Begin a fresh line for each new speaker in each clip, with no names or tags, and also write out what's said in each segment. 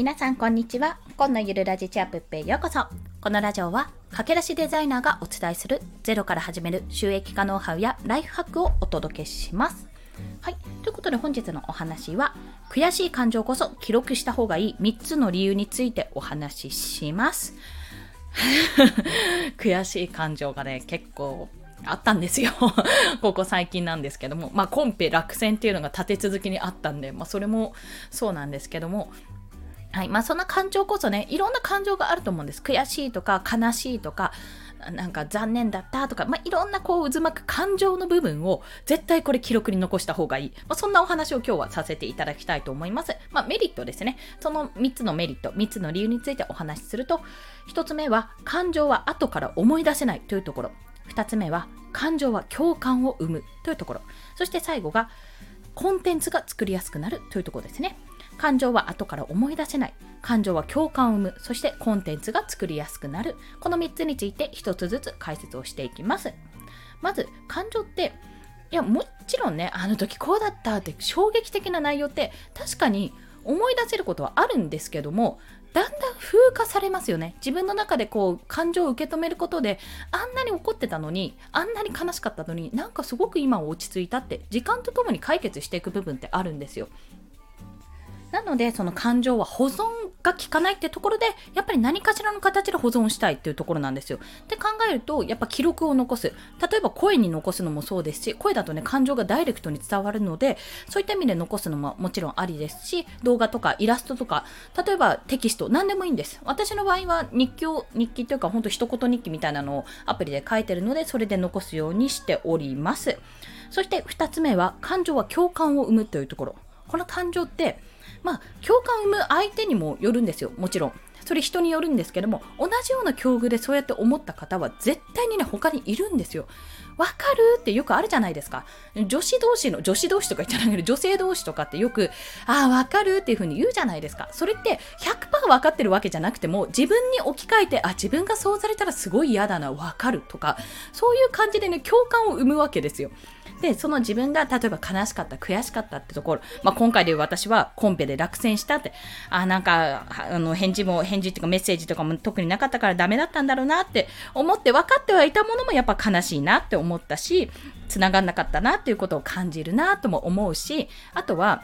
皆さんこんにちは。今のゆるラジチャップへようこそ。このラジオは駆け出しデザイナーがお伝えするゼロから始める収益化ノウハウやライフハックをお届けします。はい。ということで本日のお話は悔しい感情こそ記録した方がいい3つの理由についてお話しします。悔しい感情がね、結構あったんですよ ここ最近なんですけども。まあ、コンペ落選っていうのが立て続きにあったんで、まあ、それもそうなんですけども、はい。まあそんな感情こそね、いろんな感情があると思うんです。悔しいとか、悲しいとか、なんか残念だったとか、まあいろんなこう渦巻く感情の部分を絶対これ記録に残した方がいい。まあそんなお話を今日はさせていただきたいと思います。まあメリットですね。その3つのメリット、3つの理由についてお話しすると、1つ目は感情は後から思い出せないというところ。2つ目は感情は共感を生むというところ。そして最後がコンテンツが作りやすくなるというところですね。感情は後から思い出せない。感情は共感を生む。そしてコンテンツが作りやすくなる。この3つについて1つずつ解説をしていきます。まず、感情って、いや、もちろんね、あの時こうだったって衝撃的な内容って確かに思い出せることはあるんですけども、だんだん風化されますよね。自分の中でこう感情を受け止めることで、あんなに怒ってたのに、あんなに悲しかったのに、なんかすごく今は落ち着いたって、時間とともに解決していく部分ってあるんですよ。なのでその感情は保存が効かないってところでやっぱり何かしらの形で保存したいっていうところなんですよ。って考えるとやっぱ記録を残す例えば声に残すのもそうですし声だとね感情がダイレクトに伝わるのでそういった意味で残すのももちろんありですし動画とかイラストとか例えばテキスト何でもいいんです。私の場合は日記を日記というかほんと一言日記みたいなのをアプリで書いてるのでそれで残すようにしております。そして2つ目は感情は共感を生むというところ。この感情ってまあ、共感を生む相手にもよるんですよ、もちろん。それ人によるんですけども、同じような境遇でそうやって思った方は絶対にね、他にいるんですよ。わかるってよくあるじゃないですか。女子同士の、女子同士とか言っちゃないけど、女性同士とかってよく、ああ、わかるっていう風に言うじゃないですか。それって100%分かってるわけじゃなくても、自分に置き換えて、あ、自分がそうされたらすごい嫌だな、わかるとか、そういう感じでね、共感を生むわけですよ。で、その自分が例えば悲しかった、悔しかったってところ、まあ、今回で私はコンペで落選したって、あ、なんか、あの、返事も、返事っていうかメッセージとかも特になかったからダメだったんだろうなって思って分かってはいたものもやっぱ悲しいなって思思ったし、繋がんなかったなっていうことを感じるなとも思うし、あとは、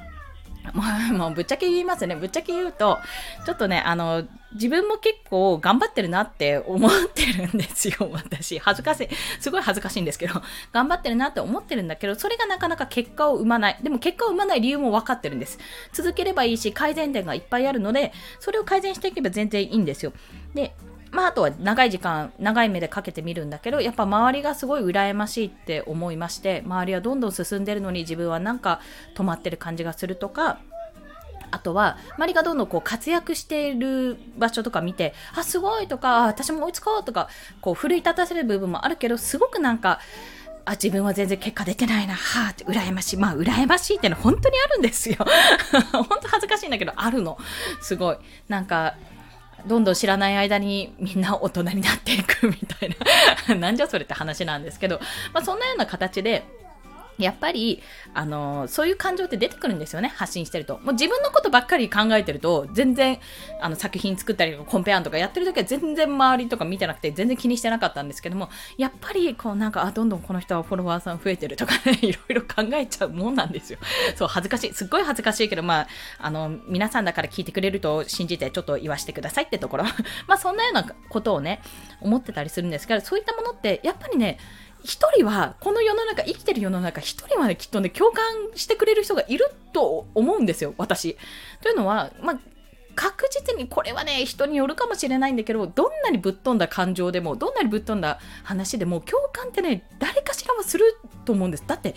もうぶっちゃけ言いますね。ぶっちゃけ言うと、ちょっとね、あの、自分も結構頑張ってるなって思ってるんですよ、私。恥ずかしい。すごい恥ずかしいんですけど、頑張ってるなって思ってるんだけど、それがなかなか結果を生まない。でも結果を生まない理由も分かってるんです。続ければいいし、改善点がいっぱいあるので、それを改善していけば全然いいんですよ。で、まあ、あとは長い時間、長い目でかけてみるんだけど、やっぱ周りがすごい羨ましいって思いまして、周りはどんどん進んでるのに自分はなんか止まってる感じがするとか、あとは、周りがどんどんこう活躍している場所とか見て、あ、すごいとか、私も追いつこうとか、こう奮い立たせる部分もあるけど、すごくなんか、あ、自分は全然結果出てないな、はあ、って羨ましい。まあ、羨ましいってのは本当にあるんですよ。本当恥ずかしいんだけど、あるの。すごい。なんか、どんどん知らない間にみんな大人になっていくみたいな。なんじゃそれって話なんですけど、まあ、そんなような形で、やっぱり、あのそういう感情って出てくるんですよね、発信してると。もう自分のことばっかり考えてると、全然、あの、作品作ったりとか、コンペアンとかやってる時は全然周りとか見てなくて、全然気にしてなかったんですけども、やっぱり、こうなんか、あ、どんどんこの人はフォロワーさん増えてるとかね、いろいろ考えちゃうもんなんですよ。そう、恥ずかしい。すっごい恥ずかしいけど、まあ、あの、皆さんだから聞いてくれると信じて、ちょっと言わしてくださいってところ。まあ、そんなようなことをね、思ってたりするんですけど、そういったものって、やっぱりね、一人は、この世の中、生きてる世の中、一人はね、きっとね、共感してくれる人がいると思うんですよ、私。というのは、まあ、確実にこれはね、人によるかもしれないんだけど、どんなにぶっ飛んだ感情でも、どんなにぶっ飛んだ話でも、共感ってね、誰かしらはすると思うんです。だって、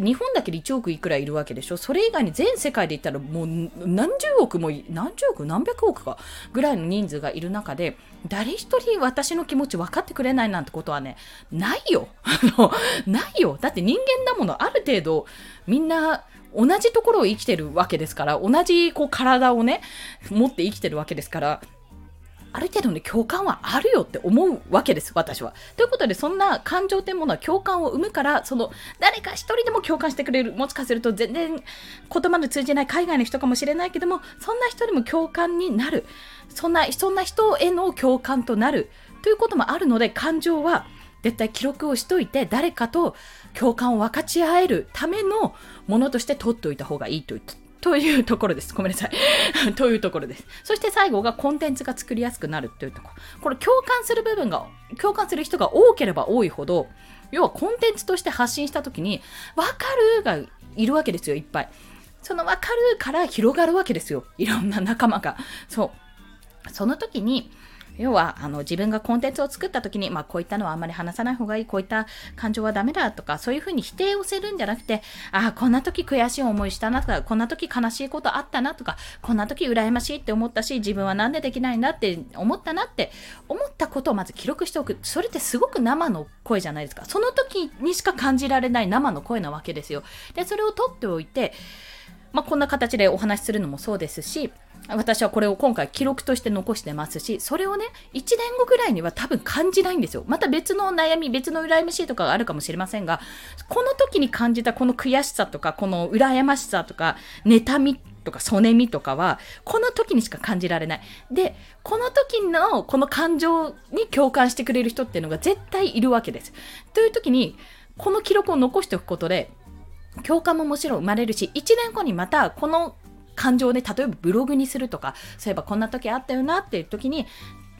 日本だけで1億いくらいるわけでしょ？それ以外に全世界で言ったらもう何十億も何十億何百億かぐらいの人数がいる中で誰一人私の気持ち分かってくれないなんてことはねないよ。ないよ。だって人間だものある程度みんな同じところを生きてるわけですから同じこう体をね持って生きてるわけですからある程度の共感はあるよって思うわけです、私は。ということで、そんな感情というものは共感を生むから、その誰か一人でも共感してくれる、もしかすると全然言葉の通じない海外の人かもしれないけども、そんな人でも共感になる。そんな、そんな人への共感となる。ということもあるので、感情は絶対記録をしといて、誰かと共感を分かち合えるためのものとして取っておいた方がいいと言ってというところです。ごめんなさい。というところです。そして最後がコンテンツが作りやすくなるというところ。これ共感する部分が、共感する人が多ければ多いほど、要はコンテンツとして発信した時に、わかるがいるわけですよ、いっぱい。そのわかるから広がるわけですよ。いろんな仲間が。そう。その時に、要はあの自分がコンテンツを作った時に、まあ、こういったのはあんまり話さない方がいいこういった感情はダメだとかそういうふうに否定をするんじゃなくてああこんな時悔しい思いしたなとかこんな時悲しいことあったなとかこんな時羨ましいって思ったし自分は何でできないんだって思ったなって思ったことをまず記録しておく。それってすごく生の声じゃないですか。その時にしか感じられない生の声なわけですよ。でそれを取っておいてまあ、こんな形でお話しするのもそうですし私はこれを今回記録として残してますし、それをね、1年後ぐらいには多分感じないんですよ。また別の悩み、別の羨ましいとかがあるかもしれませんが、この時に感じたこの悔しさとか、この羨ましさとか、妬みとか、そねみとかは、この時にしか感じられない。で、この時のこの感情に共感してくれる人っていうのが絶対いるわけです。という時に、この記録を残しておくことで、共感ももちろん生まれるし、1年後にまたこの感情で例えばブログにするとかそういえばこんな時あったよなっていう時に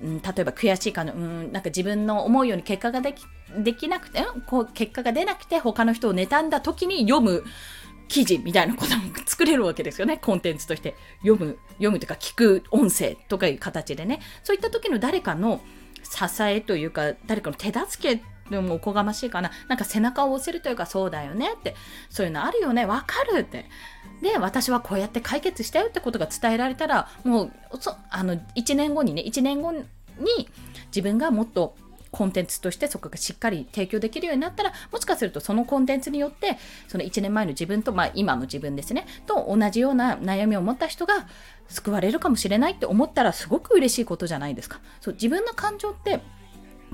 うん、例えば悔しいかの、うん、なんか自分の思うように結果ができできなくて、うん、こう結果が出なくて他の人を妬んだ時に読む記事みたいなことも作れるわけですよね。コンテンツとして読む、読むというか聞く音声とかいう形でね。そういった時の誰かの支えというか、誰かの手助けでもおこがましいかな。なんか背中を押せるというか、そうだよねって、そういうのあるよね、わかるって。で私はこうやって解決したよってことが伝えられたらもうあの1年後にね1年後に自分がもっとコンテンツとしてそこがしっかり提供できるようになったらもしかするとそのコンテンツによってその1年前の自分と、まあ、今の自分ですねと同じような悩みを持った人が救われるかもしれないって思ったらすごく嬉しいことじゃないですか。そう自分の感情って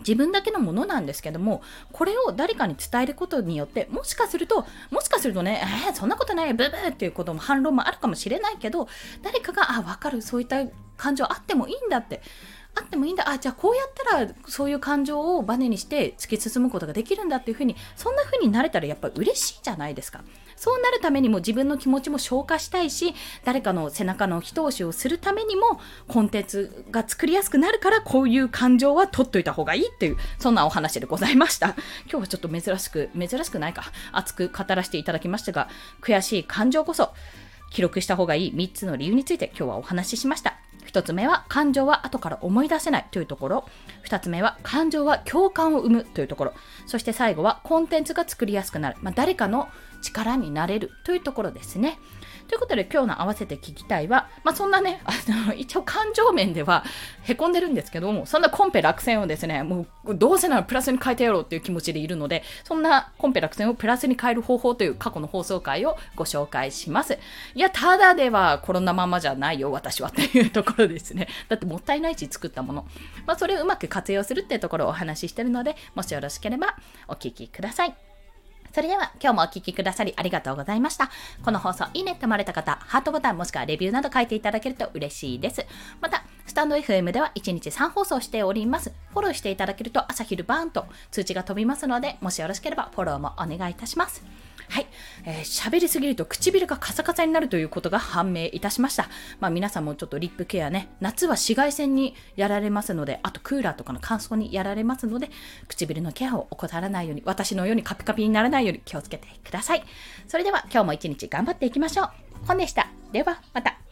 自分だけのものなんですけども、これを誰かに伝えることによって、もしかすると、もしかするとね、えー、そんなことない、ブーブーっていうことも反論もあるかもしれないけど、誰かが、あ、わかる、そういった感情あってもいいんだって。あってもいいんだあじゃあこうやったらそういう感情をバネにして突き進むことができるんだっていうふうにそんなふうになれたらやっぱ嬉しいじゃないですかそうなるためにも自分の気持ちも消化したいし、誰かの背中の一押しをするためにも、コンテンツが作りやすくなるから、こういう感情は取っといた方がいいっていう、そんなお話でございました。今日はちょっと珍しく、珍しくないか、熱く語らせていただきましたが、悔しい感情こそ、記録した方がいい3つの理由について今日はお話ししました。1つ目は感情は後から思い出せないというところ。2つ目は感情は共感を生むというところ。そして最後はコンテンツが作りやすくなる、まあ、誰かの力になれるというところですね。ということで今日の合わせて聞きたいは、まあ、そんなね、あの、一応感情面では凹んでるんですけども、そんなコンペ落選をですね、もうどうせならプラスに変えてやろうっていう気持ちでいるので、そんなコンペ落選をプラスに変える方法という過去の放送回をご紹介します。いや、ただではコロナままじゃないよ、私はっていうところですね。だってもったいないし作ったもの。まあ、それをうまく活用するっていうところをお話ししてるので、もしよろしければお聞きください。それでは今日もお聴きくださりありがとうございました。この放送いいねって思われた方、ハートボタンもしくはレビューなど書いていただけると嬉しいです。また、スタンド FM では1日3放送しております。フォローしていただけると朝昼晩と通知が飛びますので、もしよろしければフォローもお願いいたします。はい。えー、喋りすぎると唇がカサカサになるということが判明いたしました。まあ皆さんもちょっとリップケアね、夏は紫外線にやられますので、あとクーラーとかの乾燥にやられますので、唇のケアを怠らないように、私のようにカピカピにならないように気をつけてください。それでは今日も一日頑張っていきましょう。本でした。ではまた。